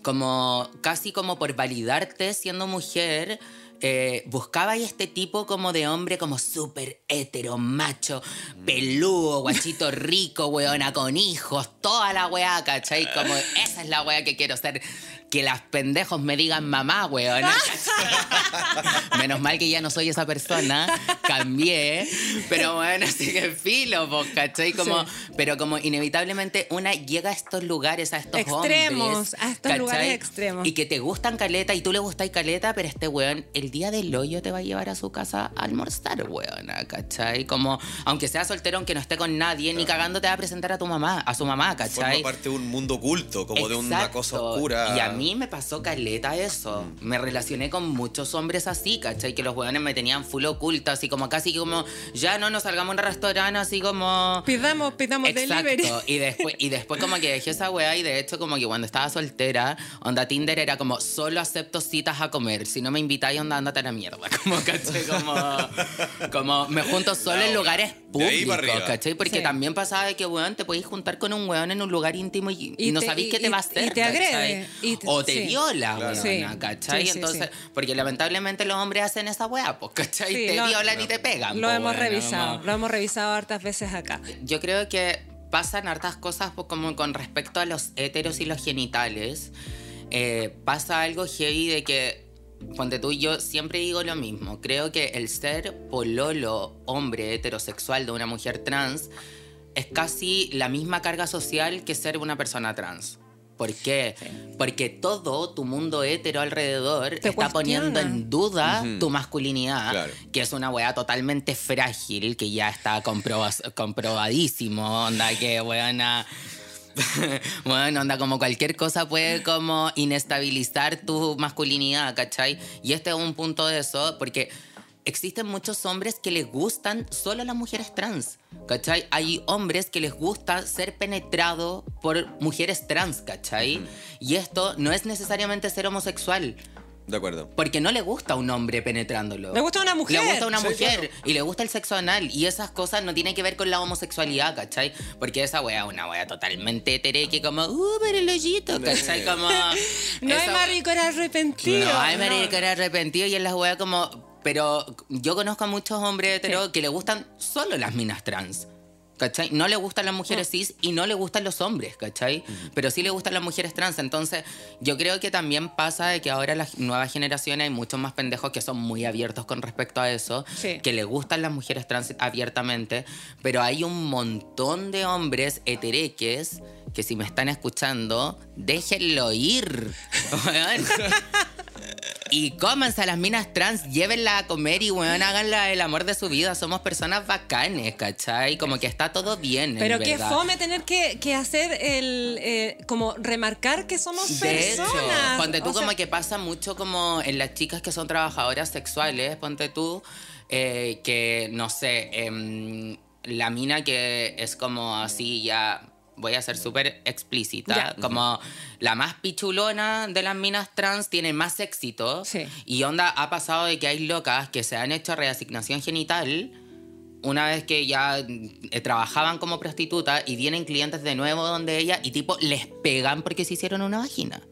como casi como por validarte siendo mujer, eh, buscaba ahí este tipo como de hombre como súper hetero, macho, peludo, guachito rico, weona, con hijos, toda la weá, ¿cachai? Como esa es la weá que quiero ser. Que las pendejos me digan mamá, weona. Menos mal que ya no soy esa persona, cambié, pero bueno, sigue filo, pues, ¿cachai? Como, Pero como inevitablemente una llega a estos lugares, a estos Extremos, hombres. a estos lugares extremos. Y que te gustan caleta y tú le gustáis caleta, pero este weón el día del hoyo te va a llevar a su casa a almorzar, weona, ¿cachai? Como, aunque sea soltero, aunque no esté con nadie, ni cagando te va a presentar a tu mamá, a su mamá, Forma ¿cachai? parte de un mundo oculto, como de una cosa oscura. Y a mí me pasó caleta eso. Mm. Me relacioné con muchos hombres así, ¿cachai? Que los hueones me tenían full oculta, así como casi como, ya no nos salgamos a un restaurante, así como... Pidamos, pidamos delivery. Exacto. Y después, y después como que dejé esa weá y de hecho como que cuando estaba soltera, onda Tinder era como, solo acepto citas a comer. Si no me invitáis, onda, ándate a la mierda. Como, ¿cachai? Como, como me junto solo en lugares Arriba. ¿cachai? Porque Sí. también pasaba de que, weón, te podéis juntar con un weón en un lugar íntimo y, y Y no sabéis qué te va a hacer. y te agrede, ¿cachai? y te- o te sí. viola, Claro. weona. ¿cachai? Sí, sí, Entonces, sí. porque lamentablemente los hombres hacen esa weá, pues, ¿cachai? Sí, te lo- violan y te pegan. Lo po, hemos weona, revisado, lo hemos revisado hartas veces acá. yo creo que pasan hartas cosas po- como con respecto a los héteros y los genitales. Eh, pasa algo heavy de que, ponte tú, yo siempre digo lo mismo. Creo que el ser pololo, hombre heterosexual de una mujer trans, es casi la misma carga social que ser una persona trans. ¿Por qué? Porque todo tu mundo hetero alrededor Te está poniendo en duda tu masculinidad, Claro. que es una weá totalmente frágil, que ya está comproba- comprobadísimo, onda que weona... bueno, onda como cualquier cosa puede como inestabilizar tu masculinidad, ¿cachai? Y este es un punto de eso, porque existen muchos hombres que les gustan solo las mujeres trans, ¿cachai? Hay hombres que les gusta ser penetrado por mujeres trans, ¿cachai? Y esto no es necesariamente ser homosexual. De acuerdo. Porque no le gusta a un hombre penetrándolo. Le gusta una mujer. Le gusta una Sí, mujer claro. y le gusta el sexo anal. Y esas cosas no tienen que ver con la homosexualidad, ¿cachai? Porque esa wea es una wea totalmente hetereque, como, uh, pero el hoyito, ¿cachai? Como. No hay era arrepentido. No hay era arrepentido y en las weas como. Pero yo conozco a muchos hombres heteros que le gustan solo las minas trans. ¿Cachai? No le gustan las mujeres cis y no le gustan los hombres, ¿cachai? Pero sí le gustan las mujeres trans. Entonces, yo creo que también pasa de que ahora las nuevas generaciones hay muchos más pendejos que son muy abiertos con respecto a eso, Sí. que le gustan las mujeres trans abiertamente, pero hay un montón de hombres hetereques que si me están escuchando, déjenlo ir. Y cómanse a las minas trans, llévenla a comer y, weón, háganla el amor de su vida. Somos personas bacanes, ¿cachai? Como que está todo bien, en Pero qué verdad. fome tener que, que hacer el. eh, como remarcar que somos De hecho, personas. ponte tú O sea, como que pasa mucho como en las chicas que son trabajadoras sexuales, ponte tú, eh, que, no sé, em, la mina que es como así ya... Voy a ser súper explícita. Como la más pichulona de las minas trans tiene más éxito. Sí. Y onda, ha pasado de que hay locas que se han hecho reasignación genital una vez que ya eh, trabajaban como prostituta y vienen clientes de nuevo donde ella y tipo les pegan porque se hicieron una vagina.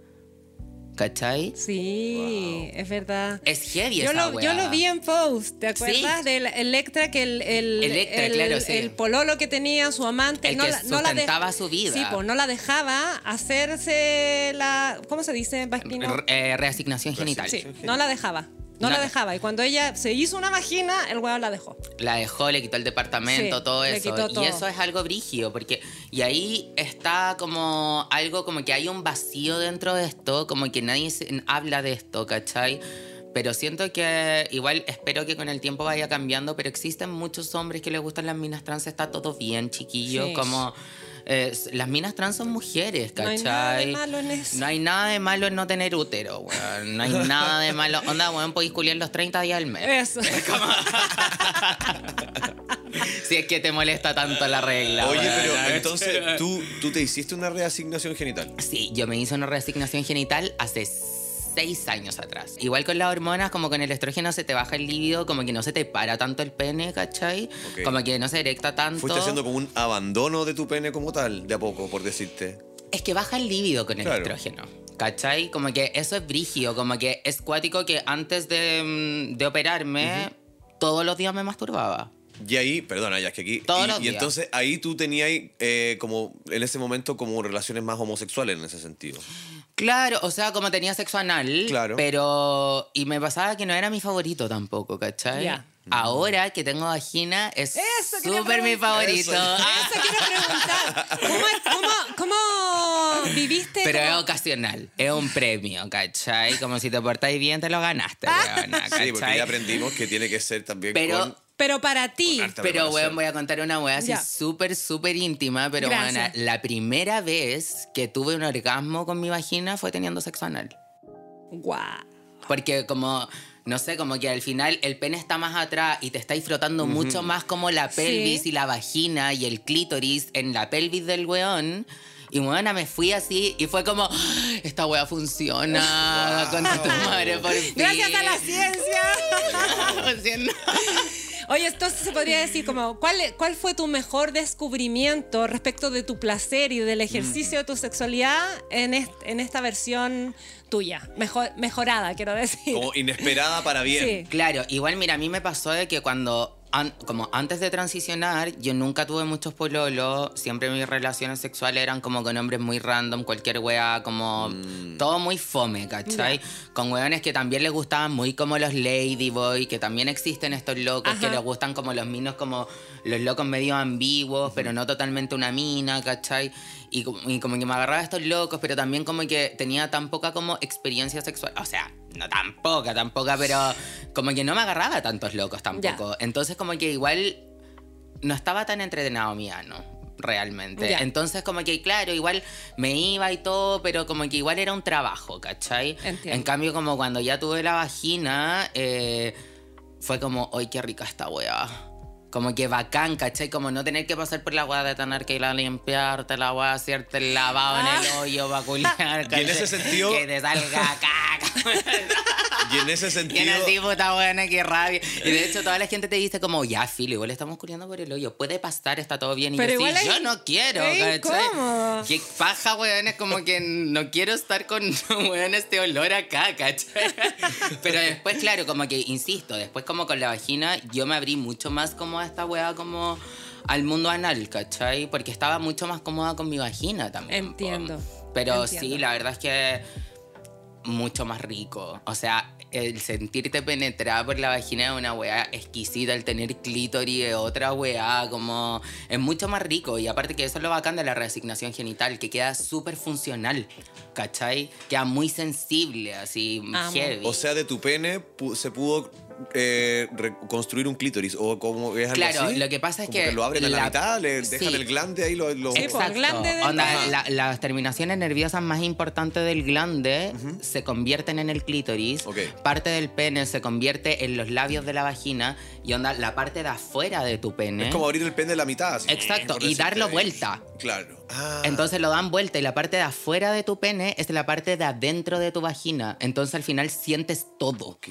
¿Cachai? Sí, es verdad. Es heavy Yo esa lo, yo lo vi en post, ¿te acuerdas? Sí. Del Electra, que el, el, Electra, el- claro, sí. el pololo que tenía su amante El no que la, no la de- su vida. Sí, pues no la dejaba hacerse la. ¿Cómo se dice? Vasquino? R- eh, reasignación genital. Sí, no la dejaba. No, la dejaba. Y cuando ella se hizo una vagina, el weón la dejó. La dejó, le quitó el departamento, Sí, todo le eso. quitó todo. Y eso es algo brígido, porque. Y ahí está como algo como que hay un vacío dentro de esto, como que nadie se- habla de esto, ¿cachai? Pero siento que igual espero que con el tiempo vaya cambiando, pero existen muchos hombres que les gustan las minas trans, está todo bien, chiquillos, Sí. como... eh, las minas trans son mujeres, No ¿cachai? hay nada de malo en eso. No hay nada de malo en no tener útero, weón. No hay nada de malo. Onda, weón, podéis culiar los 30 días al mes. Eso. Si es que te molesta tanto la regla. Oye, weón. pero entonces tú, tú te hiciste una reasignación genital. Sí, yo me hice una reasignación genital hace seis años atrás. Igual con las hormonas, como con el estrógeno se te baja el líbido, como que no se te para tanto el pene, ¿cachai? Como que no se erecta tanto. Fuiste haciendo como un abandono de tu pene como tal, de a poco, por decirte. Es que baja el líbido con el Claro. estrógeno. ¿Cachai? Como que eso es brígido, como que es cuático que antes de, mm, de operarme, todos los días me masturbaba. Y ahí, perdona, ya es que aquí. Todos y, los y entonces ahí tú tenías eh, como en ese momento como relaciones más homosexuales en ese sentido. Claro, o sea, como tenía sexo anal, Claro. pero... Y me pasaba que no era mi favorito tampoco, ¿cachai? Ya. Ahora que tengo vagina, es súper mi favorito. Eso. Eso quiero preguntar. ¿Cómo, cómo, cómo viviste? Pero es ocasional, es un premio, ¿cachai? Como si te portáis bien, te lo ganaste, Sí, porque ya aprendimos que tiene que ser también Pero- con. Pero para ti. Pero, weón, voy a contar una wea así súper, súper íntima. Pero, Gracias. weona, la primera vez que tuve un orgasmo con mi vagina fue teniendo sexo anal. Guau. Porque como, no sé, como que al final el pene está más atrás y te estáis frotando mucho más como la pelvis Sí. y la vagina y el clítoris en la pelvis del weón. Y bueno, me fui así y fue como, "Ah, esta wea funciona, con tu madre por fin. Gracias a la ciencia. Oye, entonces se podría decir como, ¿cuál, ¿cuál fue tu mejor descubrimiento respecto de tu placer y del ejercicio de tu sexualidad en, est- en esta versión tuya? Mejor, mejorada, quiero decir. Como inesperada para bien. Sí. Claro, igual mira, a mí me pasó de que cuando, an- como antes de transicionar, yo nunca tuve muchos pololos, siempre mis relaciones sexuales eran como con hombres muy random, cualquier wea, como todo muy fome, ¿cachai? Con weones que también les gustaban muy como los ladyboy, que también existen estos locos que les gustan como los minos como los locos medio ambiguos, pero no totalmente una mina, ¿cachai? Y, como- y como que me agarraba a estos locos, pero también como que tenía tan poca como experiencia sexual. O sea, no tan poca, tan poca, pero como que no me agarraba a tantos locos tampoco. Entonces como que igual no estaba tan entretenido mi ano. Realmente. Entonces, como que, claro, igual me iba y todo, pero como que igual era un trabajo, ¿cachai? Entiendo. En cambio, como cuando ya tuve la vagina, eh, fue como, ¡ay, qué rica esta weá! Como que bacán, ¿cachai? Como no tener que pasar por la weá de tener que ir a limpiarte la weá, hacerte el lavado en el hoyo, para culiar, Y en ¿cachai? ese sentido- Que te salga caca. Y en ese Y en sentido. así, puta buena, qué rabia. Y de hecho, toda la gente te dice como, ya, filo, igual estamos culiando por el hoyo. Puede pasar, está todo bien. Y Pero yo, igual sí, yo no quiero, ¿cachai? incómodo. Qué paja, weón, es como que no quiero estar con, weón, este olor acá, ¿cachai? Pero después, claro, como que, insisto, después como con la vagina, yo me abrí mucho más como a esta weá, como al mundo anal, ¿cachai? Porque estaba mucho más cómoda con mi vagina también. po. Entiendo, Pero entiendo. sí, la verdad es que mucho más rico. O sea, el sentirte penetrada por la vagina es una weá exquisita, el tener clítoris es otra weá, como es mucho más rico. Y aparte que eso es lo bacán de la reasignación genital, que queda súper funcional, ¿cachai? Queda muy sensible, así, Amo. heavy. O sea, de tu pene se pudo eh, reconstruir un clítoris. O como es algo Claro, así? lo que pasa es Como que lo abren a la, la- mitad, le dejan sí. el glande ahí, lo, lo- glande del- Onda, la- las terminaciones nerviosas más importantes del glande se convierten en el clítoris. Ok. Parte del pene se convierte en los labios de la vagina. Y onda, la parte de afuera de tu pene. Es como abrir el pene a la mitad. así, Exacto, y darlo ahí. vuelta. Claro. Ah. Entonces lo dan vuelta y la parte de afuera de tu pene es la parte de adentro de tu vagina. Entonces al final sientes todo. Ok.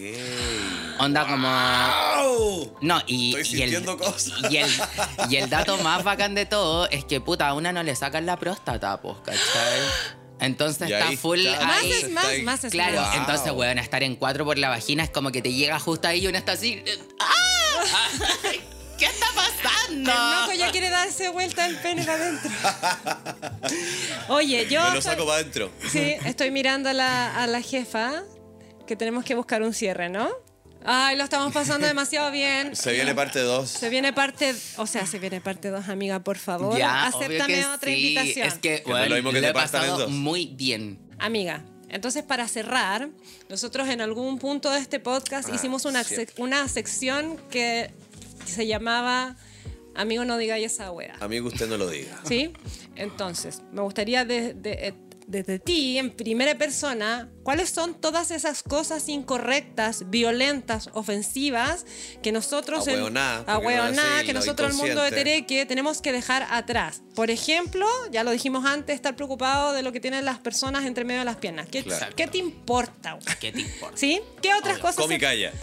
Onda como... ¡Au! No, y, Estoy y el, sintiendo cosas. y, el, y el dato más bacán de todo es que, puta, a una no le sacan la próstata, pues, ¿cachai? Entonces está full está, Más ahí. es más, más es Claro, más. Wow. entonces, weón, estar en cuatro por la vagina es como que te llega justo ahí y uno está así. ¡Ah! ¿Qué está pasando? El loco ya quiere darse vuelta el pene para adentro. Oye, yo. Me lo estoy- saco para adentro. Sí, estoy mirando a la, a la jefa que tenemos que buscar un cierre, ¿no? Ay, lo estamos pasando demasiado bien. Se viene parte 2. Se viene parte, o sea, se viene parte 2, amiga, por favor. Ya, obvio Acéptame que otra sí. invitación. Es que, es bueno, lo mismo que lo he pasado muy bien. Amiga, entonces para cerrar, nosotros en algún punto de este podcast Ah, hicimos una, sec- una sección que se llamaba Amigo, no digáis esa wea. Amigo, usted no lo diga. ¿Sí? Entonces, me gustaría de- de- desde ti, en primera persona, ¿cuáles son todas esas cosas incorrectas, violentas, ofensivas que nosotros, en- Ahueoná, ¿por qué no ahueoná, decirlo? que nosotros, el mundo de. Tereque, tenemos que dejar atrás? Por ejemplo, ya lo dijimos antes, estar preocupado de lo que tienen las personas entre medio de las piernas. ¿Qué, Claro. ¿qué te importa? ¿Qué te importa? ¿Sí? ¿Qué otras cosas? Se- calla.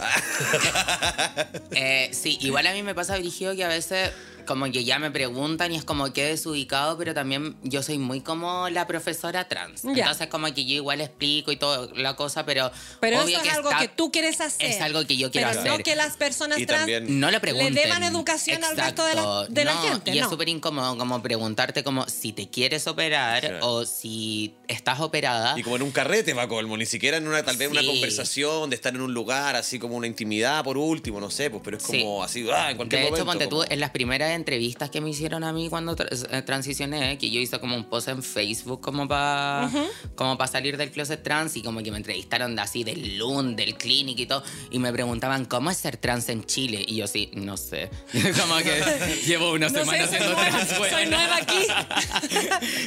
Eh, sí, igual a mí me pasa, Virgilio, que a veces como que ya me preguntan y es como que desubicado, pero también yo soy muy como la profesora trans. Ya. Entonces como que yo igual explico y toda la cosa, pero Pero obvio eso es que algo está- que tú quieres hacer. Es algo que yo quiero pero hacer. no que las personas Y trans No lo le pregunten. deban educación al resto de la, de la No, gente. Y no. es súper incómodo como preguntarte como si te quieres operar o si estás operada. Y como en un carrete, va colmo, ni siquiera en una, tal vez una Sí. conversación de estar en un lugar, así como una intimidad por último, no sé, pues, pero es Sí. como así, ah, en cualquier De hecho, momento. ponte tú, en las primeras entrevistas que me hicieron a mí cuando tra- eh, transicioné, que yo hice como un post en Facebook como para como para salir del closet trans y como que me entrevistaron de así del LUN, del clinic y todo, y me preguntaban, ¿cómo es ser trans en Chile? Y yo sí, no sé. como que llevo una No sé, semana soy siendo nueva, trans. soy weona. nueva aquí.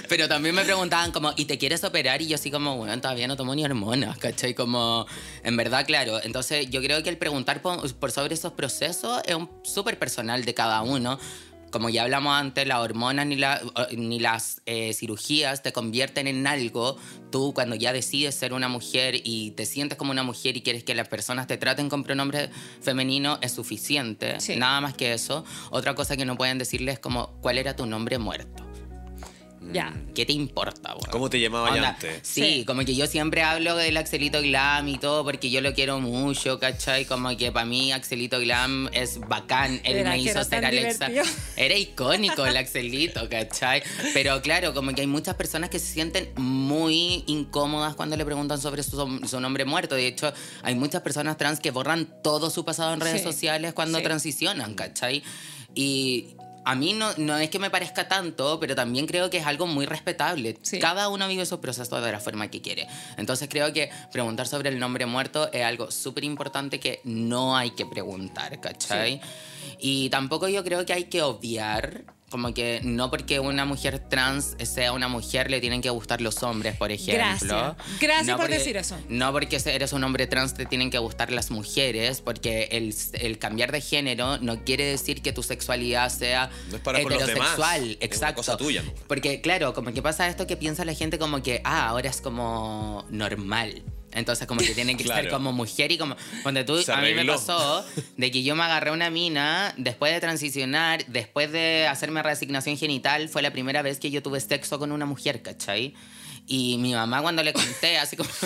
Pero también me preguntaban como, ¿y te quieres operar? Y yo así como, bueno, todavía no tomo ni hormonas, ¿cachai? Como, en verdad, claro. Entonces yo creo que el preguntar por, por sobre esos procesos es un súper personal de cada uno. Como ya hablamos antes, las hormonas ni, la- ni las eh, cirugías te convierten en algo. Tú cuando ya decides ser una mujer y te sientes como una mujer y quieres que las personas te traten con pronombre femenino es suficiente. Sí. Nada más que eso. Otra cosa que no pueden decirles es como, ¿cuál era tu nombre muerto? Ya. ¿Qué te importa, weón? ¿Cómo te llamaba Onda, antes? Sí, Sí. como que yo siempre hablo del Axelito Glam y todo porque yo lo quiero mucho, ¿cachai? Como que para mí Axelito Glam es bacán. Él Era me hizo ser Alexa. divertido. Era icónico el Axelito, ¿cachai? Pero claro, como que hay muchas personas que se sienten muy incómodas cuando le preguntan sobre su, su nombre muerto. De hecho, hay muchas personas trans que borran todo su pasado en redes Sí. sociales cuando Sí. transicionan, ¿cachai? Y a mí no, no es que me parezca tanto, pero también creo que es algo muy respetable. Sí. Cada uno vive su proceso de la forma que quiere. Entonces creo que preguntar sobre el nombre muerto es algo súper importante que no hay que preguntar, ¿cachai? Y tampoco yo creo que hay que obviar, como que no porque una mujer trans sea una mujer le tienen que gustar los hombres, por ejemplo. Gracias. Gracias No por porque- decir eso. No porque eres un hombre trans te tienen que gustar las mujeres, porque el, el cambiar de género no quiere decir que tu sexualidad sea No es para con los demás, heterosexual. es una Exacto. cosa tuya. Porque, claro, como que pasa esto que piensa la gente como que, ah, ahora es como normal. Entonces, como que tiene que ser Claro. como mujer y como. Cuando tú, a mí me pasó de que yo me agarré una mina después de transicionar, después de hacerme reasignación genital, fue la primera vez que yo tuve sexo con una mujer, ¿cachai? Y mi mamá, cuando le conté, así como.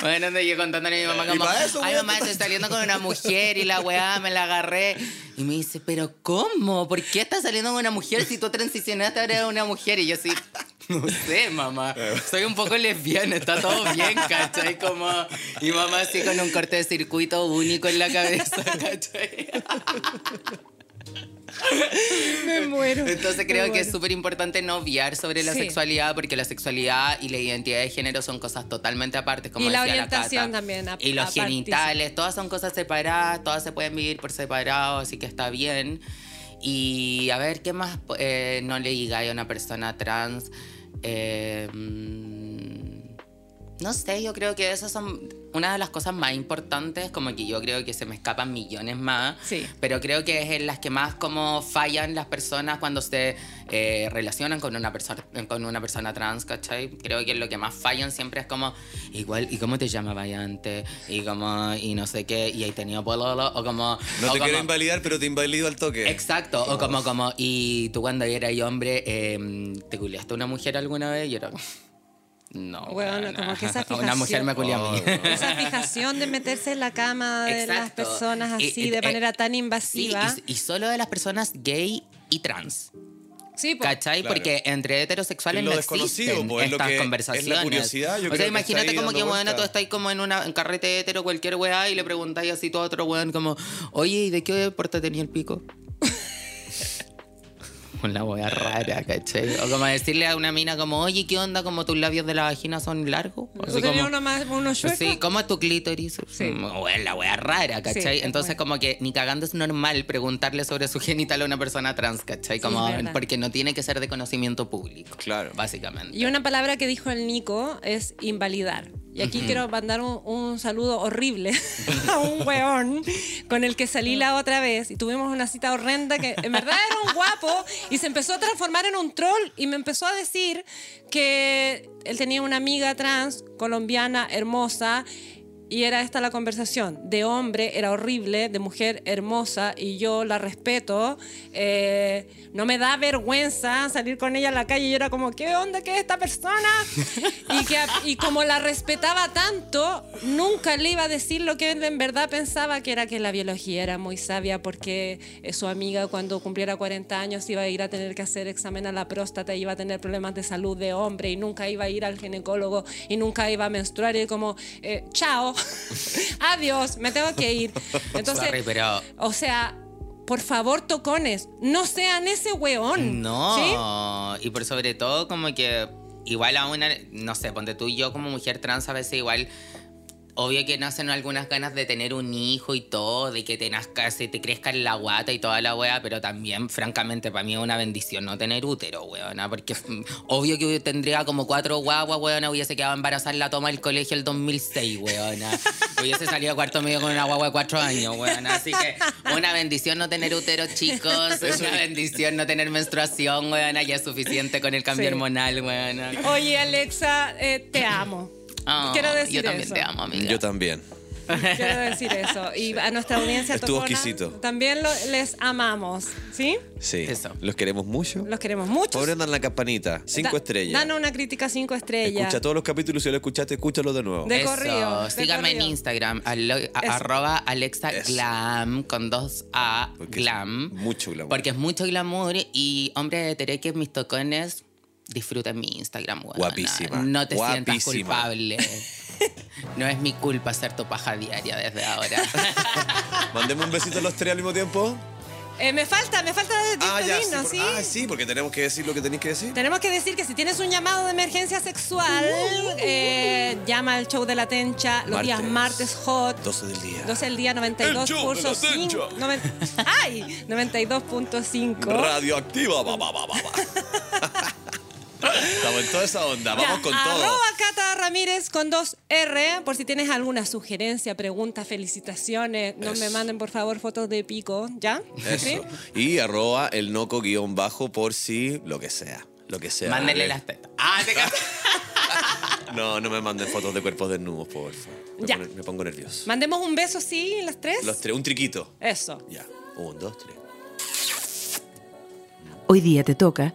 Bueno, yo contándole a mi mamá ¿Y como, eso, ay mamá, estoy saliendo con una mujer y la weá me la agarré. Y me dice, pero ¿cómo? ¿Por qué estás saliendo con una mujer si tú transicionaste ahora eres una mujer? Y yo así, no sé, mamá. Soy un poco lesbiana, está todo bien, ¿cachai? Como, y mamá así con un corte de circuito único en la cabeza, ¿cachai? Me muero. Entonces creo que es súper importante no obviar sobre la Sí. sexualidad, porque la sexualidad y la identidad de género son cosas totalmente aparte, como Y la orientación Cata. también, ap- Y los genitales, todas son cosas separadas, todas se pueden vivir por separado, así que está bien. Y a ver, ¿qué más eh, no le digáis a una persona trans? Eh, mm, no sé, yo creo que esas son una de las cosas más importantes, como que yo creo que se me escapan millones más, Sí. pero creo que es en las que más como fallan las personas cuando se eh, relacionan con una, persona con una persona trans, ¿cachai? Creo que lo que más fallan siempre es como, igual, ¿y cómo te llamabas antes? Y como, y no sé qué, y ahí tenía pololo, o como... No o te quiero como- invalidar, pero te invalido al toque. Exacto, o como, como, y tú cuando eras hombre, eh, ¿te culiaste a una mujer alguna vez? Y era como, no. Bueno, como que esa Una mujer me culió a mí. Esa fijación de meterse en la cama de las personas así, de eh, manera tan Sí, invasiva. y, y solo de las personas gay y trans. Sí, po. ¿Cachai? Claro. Porque entre heterosexuales Es lo no existen po, es lo estas que- es la conversaciones. curiosidad, yo o sea, que imagínate como que, bueno, tú estás como en una en carrete hetero, cualquier weá, y le preguntáis así todo a otro weón, como, oye, ¿y de qué deporte tenía el pico? Una wea rara, ¿cachai? O como decirle a una mina como, oye, ¿qué onda? Como tus labios de la vagina son largos. ¿Tú Así como, uno más, uno? Sí, ¿cómo es tu clítoris? Sí. Mm, wea, la wea rara, ¿cachai? es Entonces, wea. como que ni cagando es normal preguntarle sobre su genital a una persona trans, ¿cachai? Sí, Como, porque no tiene que ser de conocimiento público. Claro. Básicamente. Y una palabra que dijo el Nico es invalidar. Y aquí quiero mandar un, un saludo horrible a un weón con el que salí la otra vez y tuvimos una cita horrenda que en verdad era un guapo y se empezó a transformar en un troll y me empezó a decir que él tenía una amiga trans colombiana hermosa y era esta la conversación. De hombre era horrible, de mujer hermosa y yo la respeto. Eh, no me da vergüenza salir con ella a la calle y yo era como, ¿qué onda? ¿Qué es esta persona? y, que, y como la respetaba tanto, nunca le iba a decir lo que en verdad pensaba, que era que la biología era muy sabia porque eh, su amiga cuando cumpliera 40 años iba a ir a tener que hacer examen a la próstata y iba a tener problemas de salud de hombre y nunca iba a ir al ginecólogo y nunca iba a menstruar y como, eh, chao, adiós, me tengo que ir. Entonces, Sorry, pero- o sea, por favor, tocones, no sean ese weón. ¿sí? No, y por sobre todo como que igual a una, no sé, ponte tú y yo como mujer trans a veces igual, obvio que nacen algunas ganas de tener un hijo y todo, de que te nazca, se te crezca en la guata y toda la wea, pero también, francamente, para mí es una bendición no tener útero, weona, porque obvio que tendría como cuatro guaguas, weona, hubiese quedado embarazada en la toma del colegio el 2006, weona. Hubiese salido a cuarto medio con una guagua de cuatro años, weona. Así que una bendición no tener útero, chicos. una bendición no tener menstruación, weona. Ya es suficiente con el cambio Sí. hormonal, weona. Oye, Alexa, eh, te amo. Ah, Quiero decir Yo también eso. te amo, amiga. Yo también. Quiero decir eso. Y a nuestra audiencia Estuvo tocona, exquisito. también lo- les amamos, ¿sí? Sí. Eso. Los queremos mucho. Los queremos mucho. Prendan la campanita. Cinco Da- estrellas. Danos una crítica cinco estrellas. Escucha todos los capítulos. Si lo escuchaste, escúchalo de nuevo. De Eso. corrido, de Síganme en. Instagram, alo- a- Eso. arroba Alexa Eso. Glam, con dos A, Porque es Glam. mucho glamour. Porque es mucho glamour y hombre de Tereque, mis tocones, disfruten mi Instagram. Guapísima, No te sientas guapísima. culpable. No es mi culpa ser tu paja diaria desde ahora. Mandemos un besito a los tres al mismo tiempo. Eh, me falta, me falta de Ah, ya. Sí, por- ¿sí? ah, sí, porque tenemos que decir lo que tenéis que decir. Tenemos que decir que si tienes un llamado de emergencia sexual, eh, llama al show de la Tencha los días martes hot. 12 del día. 12 del día, El show de la 92.5. noven- ¡Ay! 92.5. Radioactiva. Va, va, va, va, va. Estamos en toda esa onda. Vamos Ya, con todo. Arroba Cata Ramírez con dos R, por si tienes alguna sugerencia, pregunta, felicitaciones. No me manden, por favor, fotos de pico, ¿ya? ¿Sí? Eso. Y arroba el noco guion bajo por si lo que sea. Lo que sea. Mándenle las tetas. Ah, te No, no me manden fotos de cuerpos desnudos, por favor. Me, Ya. pone- me pongo nervioso. Mandemos un beso, sí, las tres. Los tres, un triquito. Eso. Ya. Un, dos, tres. Hoy día te toca